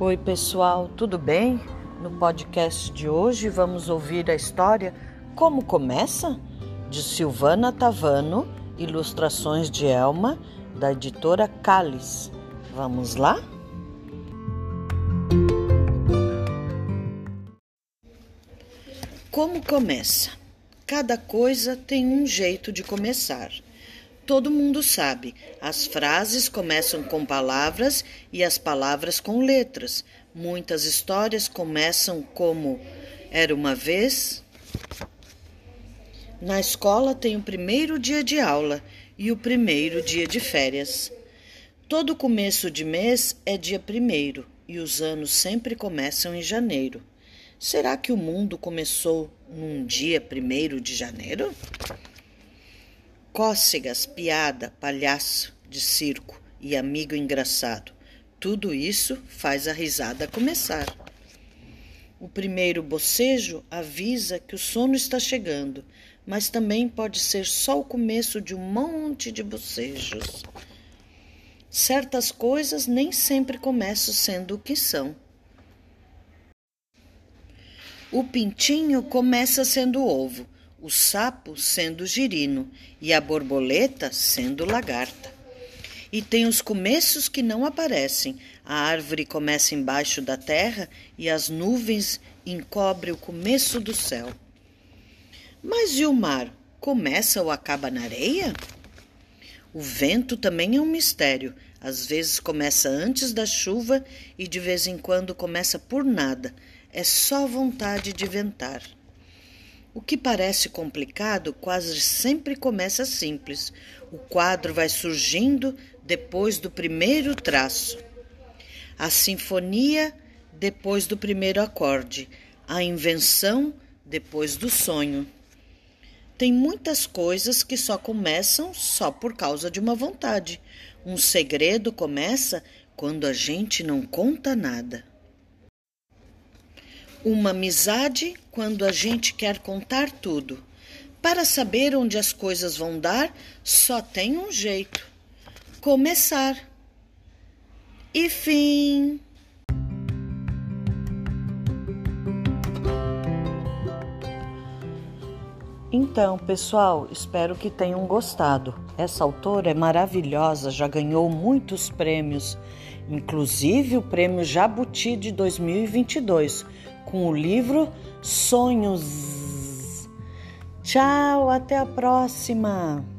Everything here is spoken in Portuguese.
Oi, pessoal, tudo bem? No podcast de hoje vamos ouvir a história Como Começa? de Silvana Tavano, ilustrações de Elma, da editora Calis. Vamos lá? Como começa? Cada coisa tem um jeito de começar. Todo mundo sabe, as frases começam com palavras e as palavras com letras. Muitas histórias começam como Era uma vez. Na escola tem o primeiro dia de aula e o primeiro dia de férias. Todo começo de mês é dia primeiro e os anos sempre começam em janeiro. Será que o mundo começou num dia primeiro de janeiro? Cócegas, piada, palhaço de circo e amigo engraçado. Tudo isso faz a risada começar. O primeiro bocejo avisa que o sono está chegando, mas também pode ser só o começo de um monte de bocejos. Certas coisas nem sempre começam sendo o que são. O pintinho começa sendo ovo, o sapo sendo girino e a borboleta sendo lagarta. E tem os começos que não aparecem. A árvore começa embaixo da terra e as nuvens encobrem o começo do céu. Mas e o mar? Começa ou acaba na areia? O vento também é um mistério. Às vezes começa antes da chuva e de vez em quando começa por nada. É só vontade de ventar. O que parece complicado quase sempre começa simples. O quadro vai surgindo depois do primeiro traço. A sinfonia depois do primeiro acorde. A invenção depois do sonho. Tem muitas coisas que só começam só por causa de uma vontade. Um segredo começa quando a gente não conta nada. Uma amizade quando a gente quer contar tudo. Para saber onde as coisas vão dar, só tem um jeito: começar. E fim. Então, pessoal, espero que tenham gostado. Essa autora é maravilhosa, já ganhou muitos prêmios, inclusive o prêmio Jabuti de 2022 com o livro Sonhos. Tchau, até a próxima!